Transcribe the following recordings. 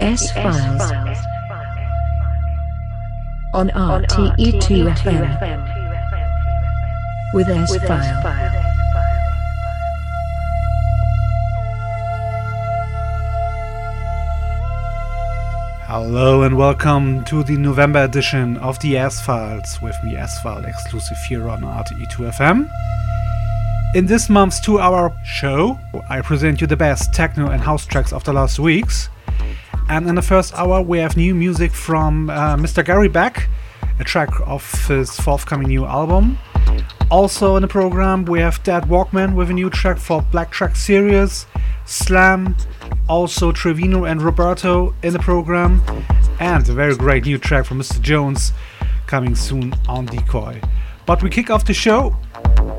S Files on RTE2 FM with S File. Hello and welcome to the November edition of the S Files with me, S File, exclusive here on RTE2 FM. In this month's two hour show, I present you the best techno and house tracks of the last weeks. And in the first hour, we have new music from uh, Mr. Gary Beck, a track of his forthcoming new album. Also in the program, we have Deadwalkman with a new track for Black Track Series, Slam, also Trevino and Roberto in the program, and a very great new track from Mr. Jones coming soon on Decoy. But we kick off the show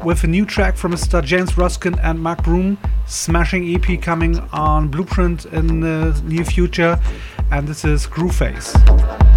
with a new track from Mr. James Ruskin and Mark Broom, smashing EP coming on Blueprint in the near future, and this is Screwface.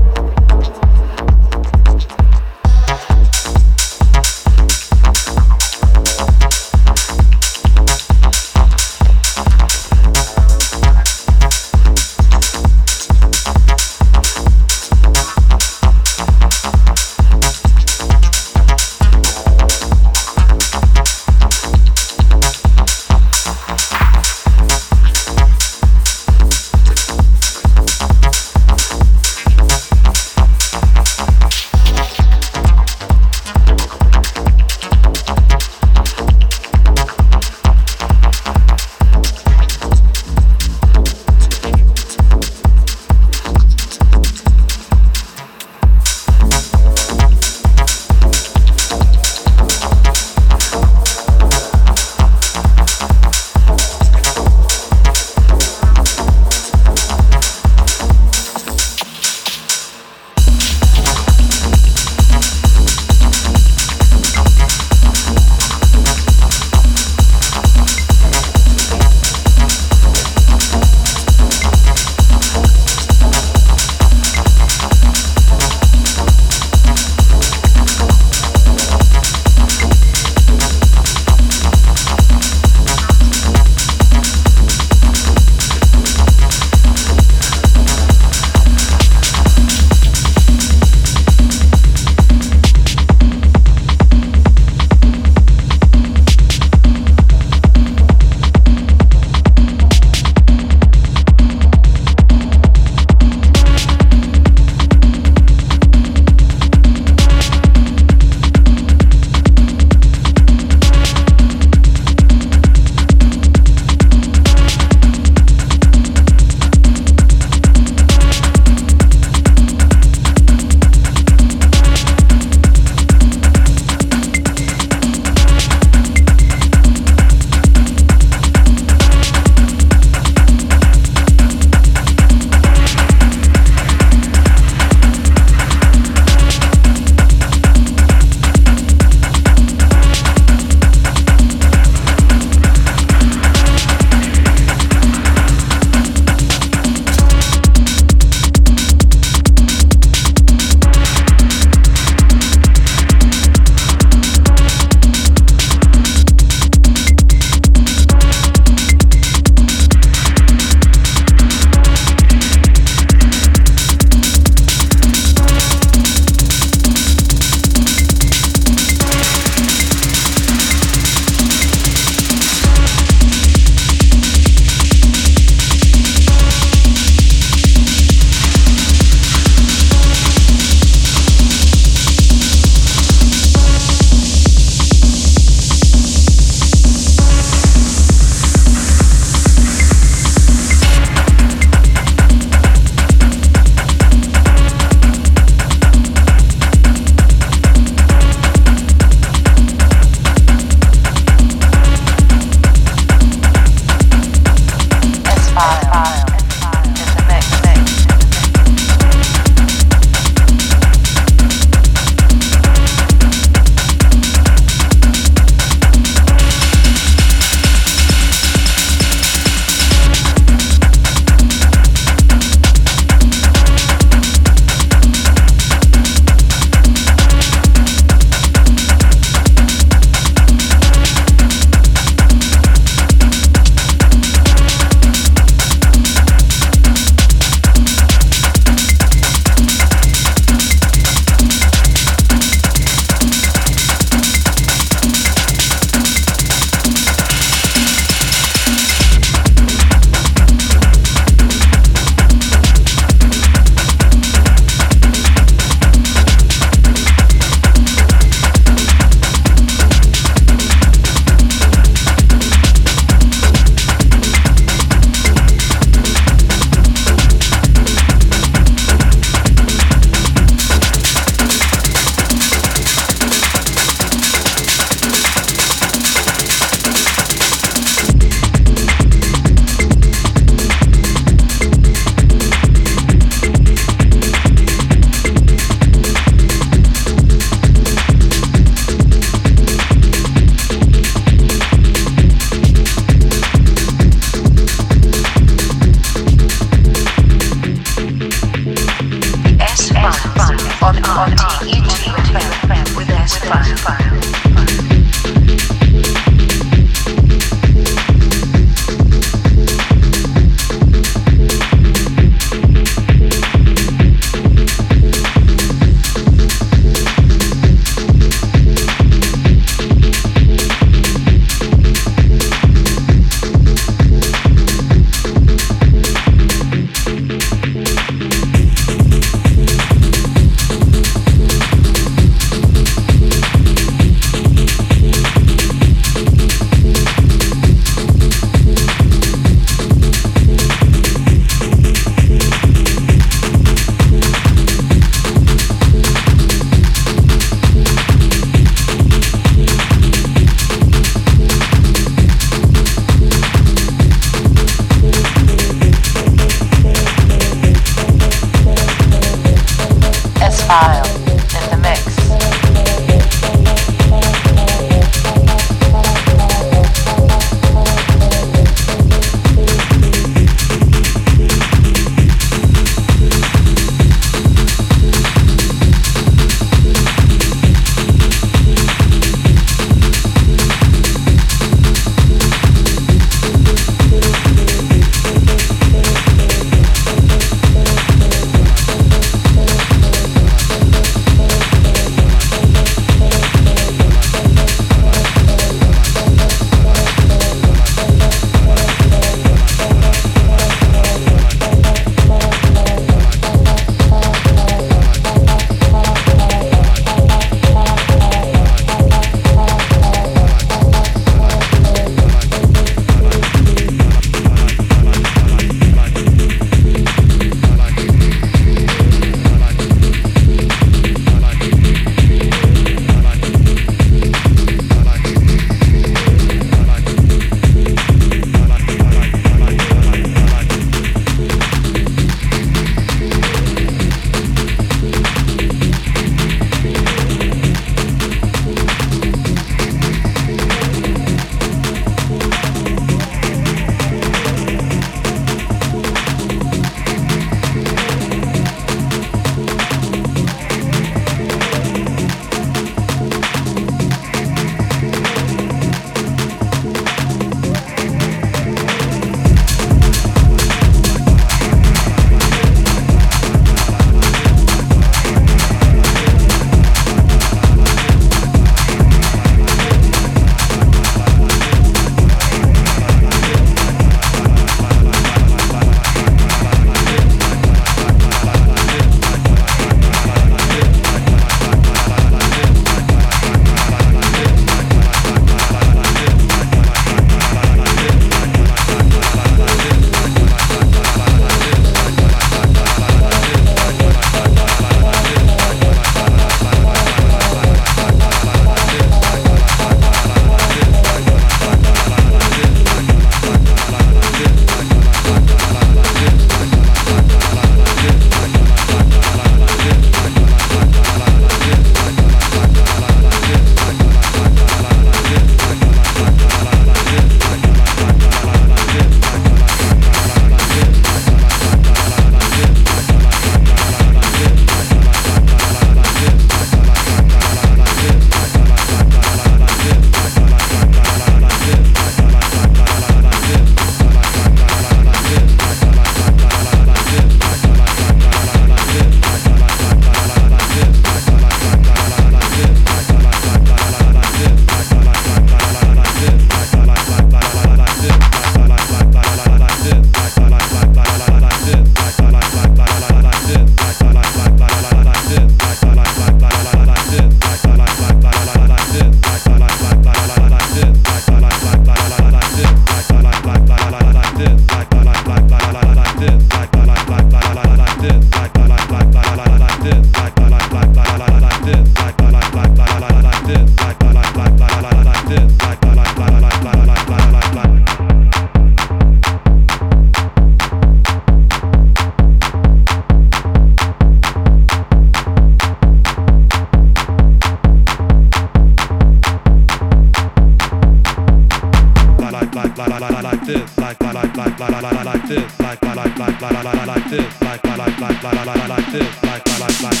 like like like like like this like like like like like like like this like like like like like like like this like like like like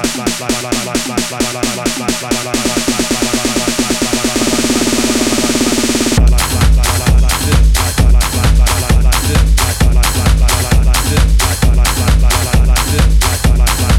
like like like like like like like like like like like like like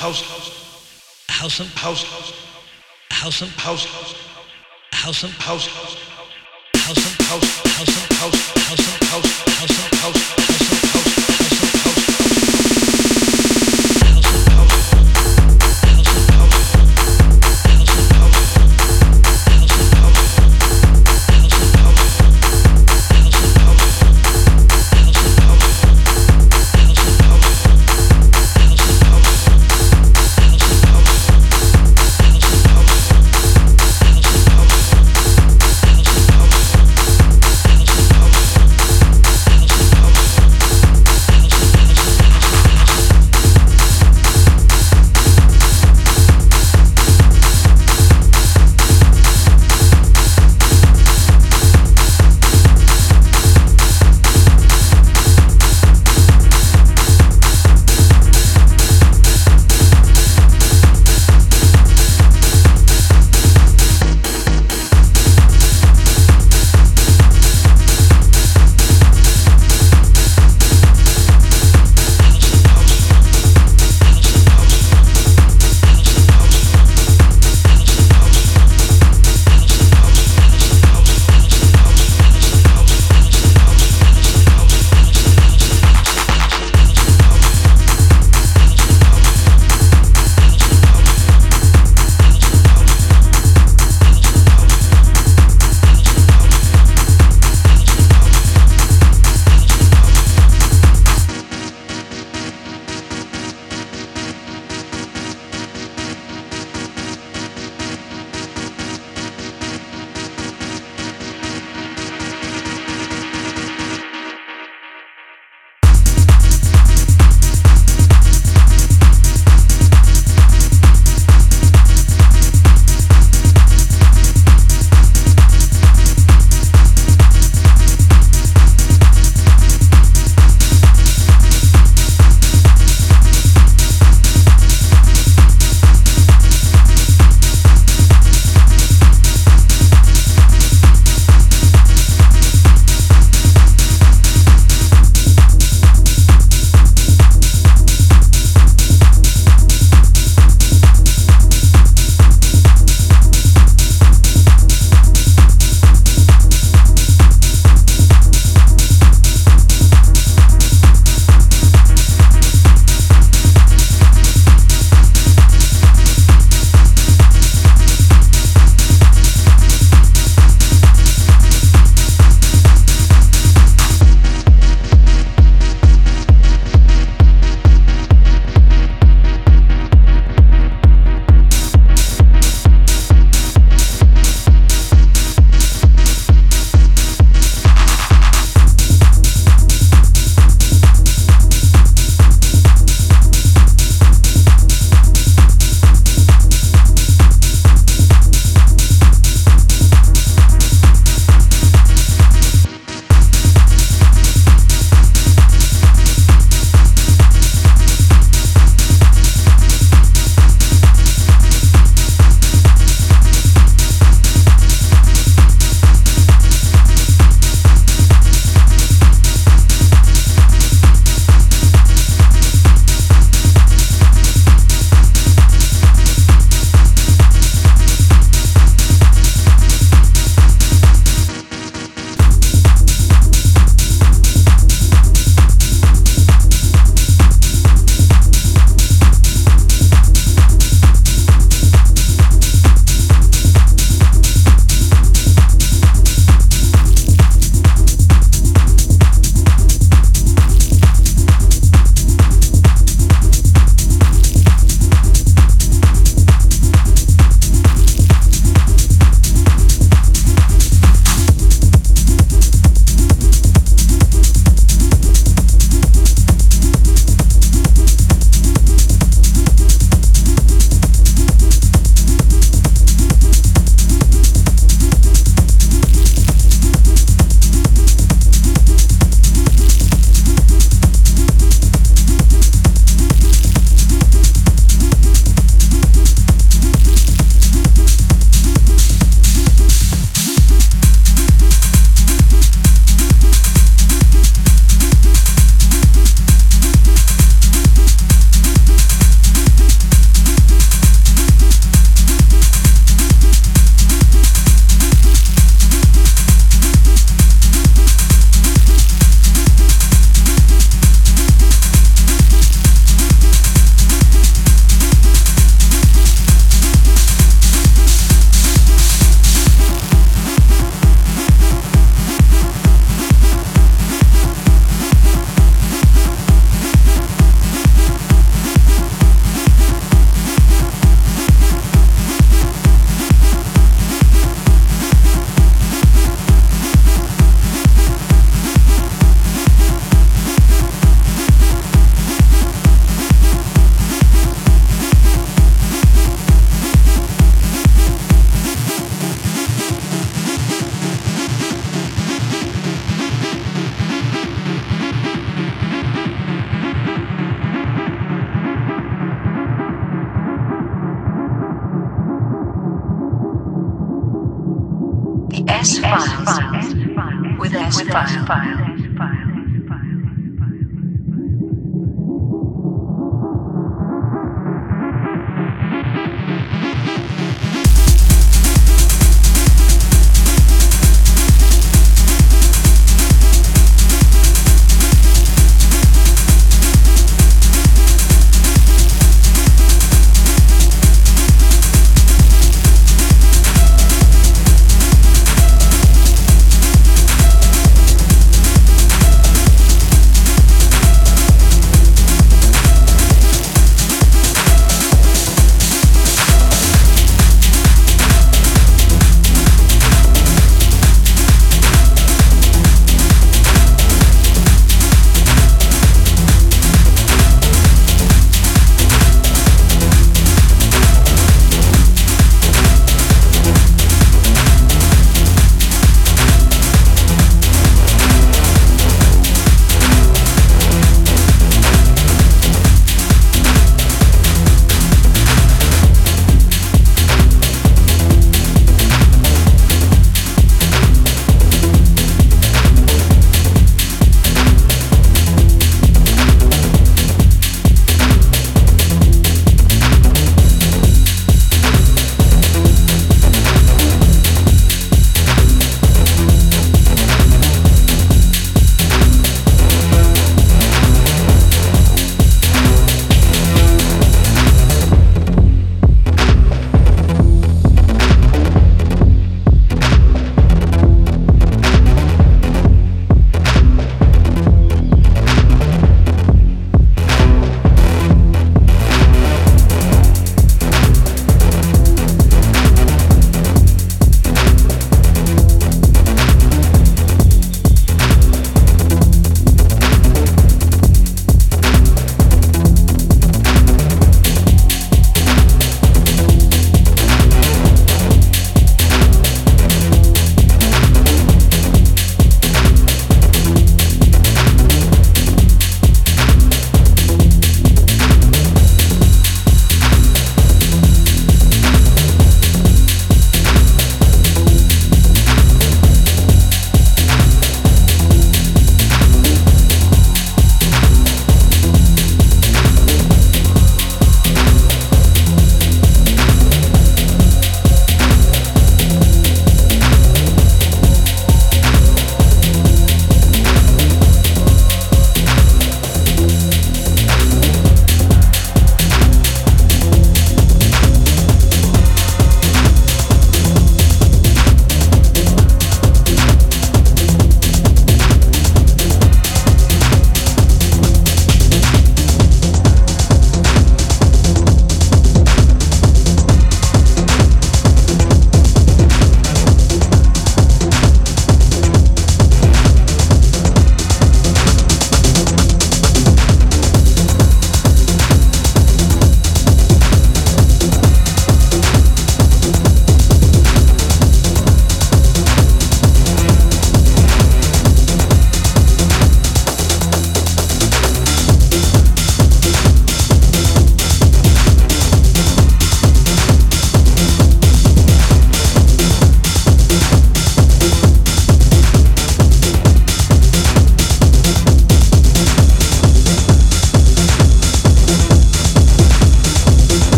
house house and house house and house house and house house and house house and house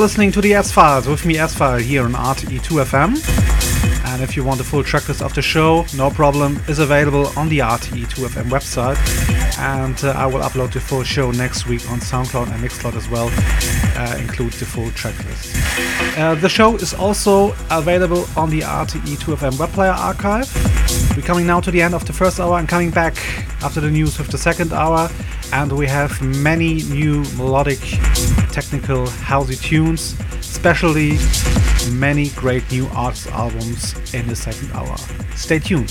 listening to the S Files with me, S File, here on RTE2FM. And if you want the full tracklist of the show, no problem, is available on the RTE2FM website. And uh, I will upload the full show next week on SoundCloud and Mixcloud as well, uh, include the full tracklist. Uh, the show is also available on the RTE2FM web player archive. We're coming now to the end of the first hour and coming back after the news with the second hour and we have many new melodic, technical housey tunes, especially many great new arts albums in the second hour. Stay tuned.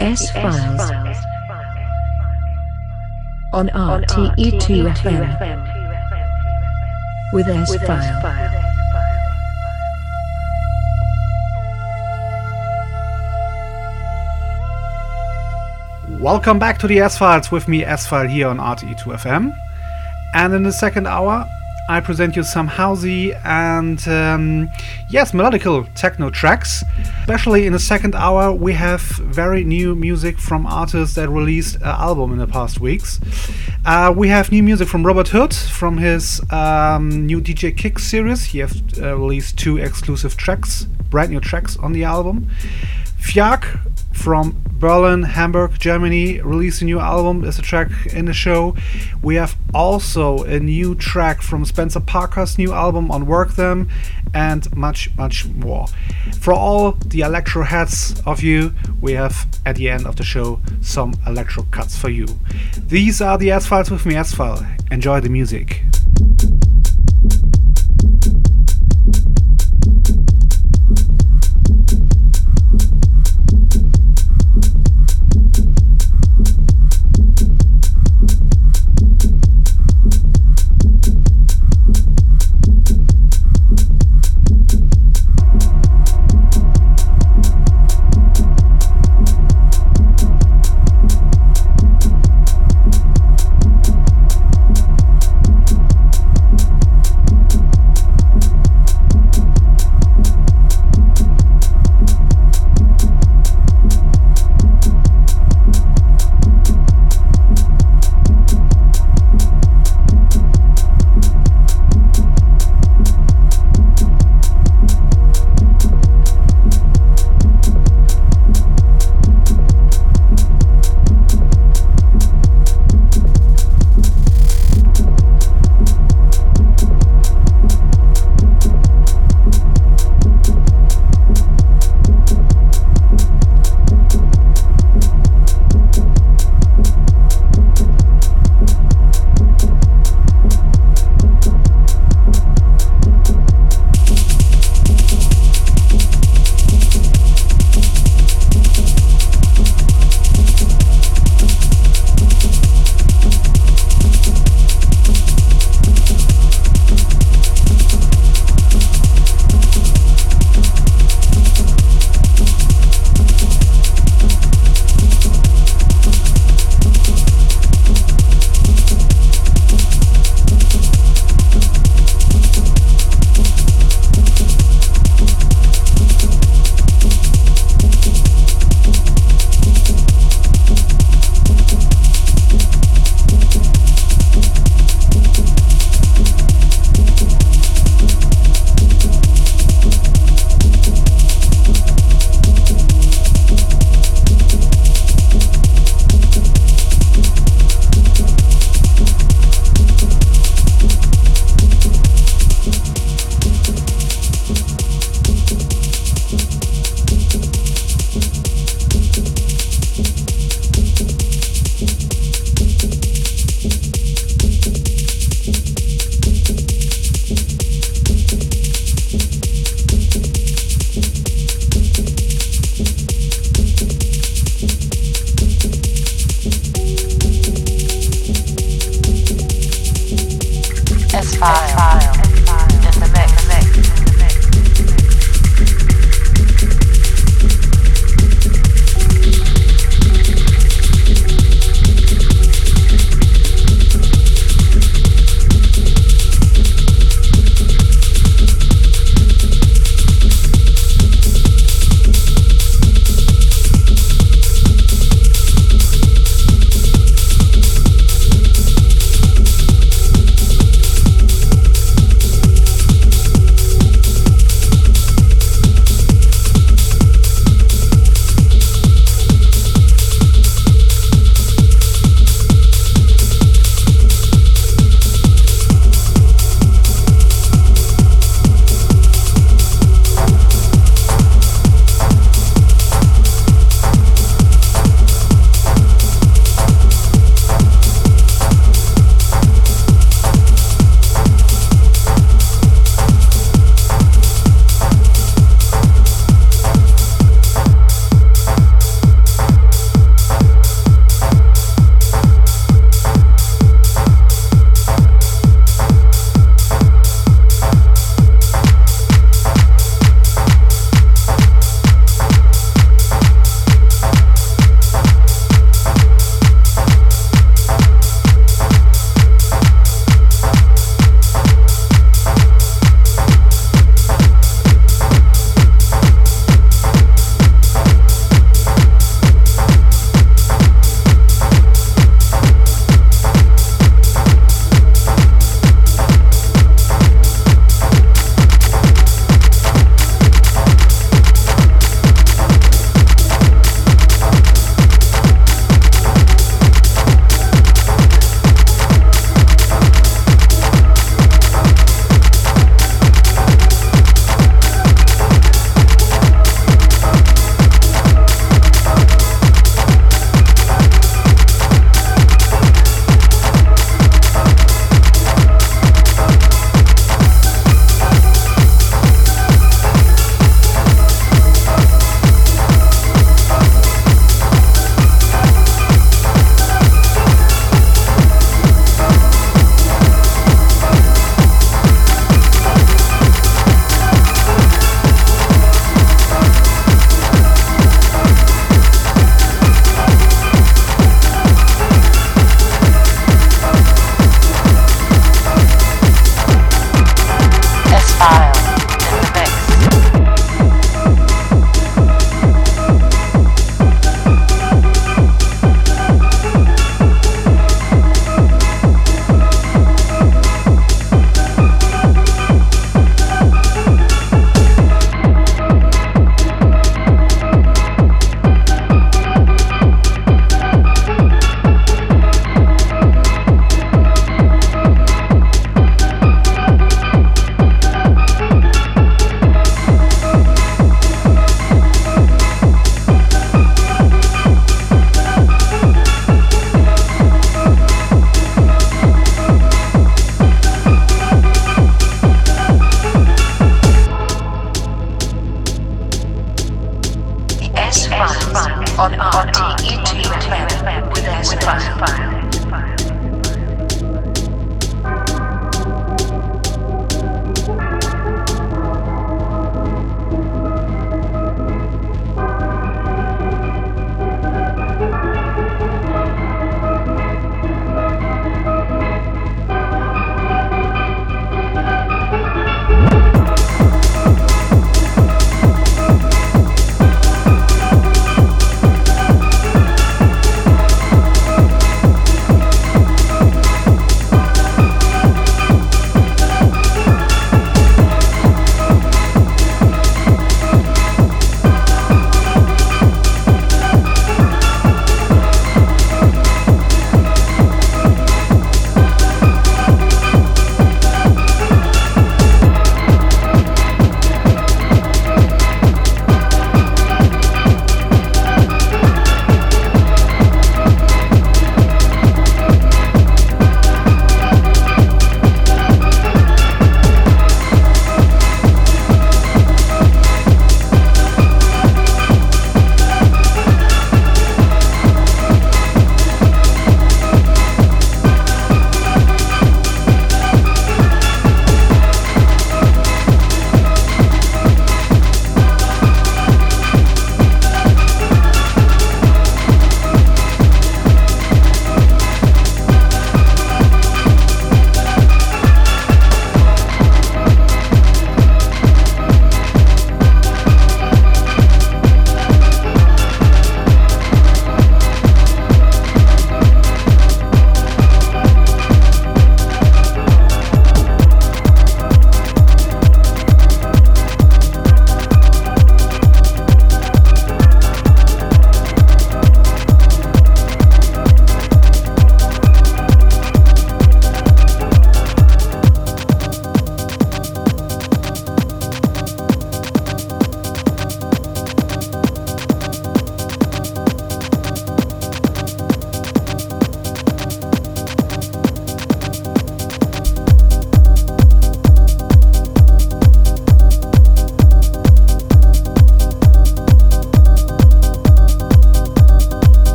S Files on RTE2 FM with S File. Welcome back to the S Files with me, S File, here on RTE2FM. And in the second hour, I present you some housey and um, yes, melodical techno tracks. Especially in the second hour, we have very new music from artists that released an album in the past weeks. Uh, we have new music from Robert Hood from his um, new DJ Kick series. He has uh, released two exclusive tracks, brand new tracks on the album. Fjaak from Berlin, Hamburg, Germany released a new album as a track in the show. We have also a new track from Spencer Parker's new album on Work Them and much, much more. For all the electro heads of you, we have at the end of the show some electro cuts for you. These are the S Files with me, S File. Enjoy the music.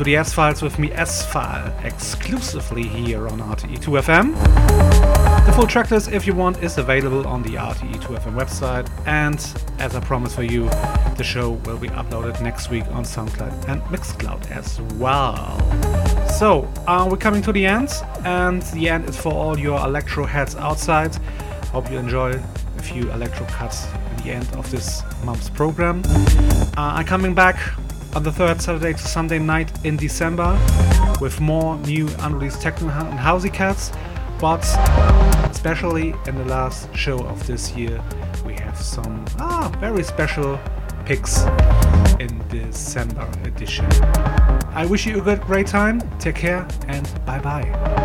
To the S Files with me, S File, exclusively here on RTE2FM. The full tracklist, if you want, is available on the RTE2FM website, and as I promised for you, the show will be uploaded next week on SoundCloud and Mixcloud as well. So, uh, we're coming to the end, and the end is for all your electro heads outside. Hope you enjoy a few electro cuts at the end of this month's program. Uh, I'm coming back on the third Saturday to Sunday night in December with more new unreleased techno and housey cuts, but especially in the last show of this year, we have some ah, very special picks in December edition. I wish you a good, great time. Take care and bye bye.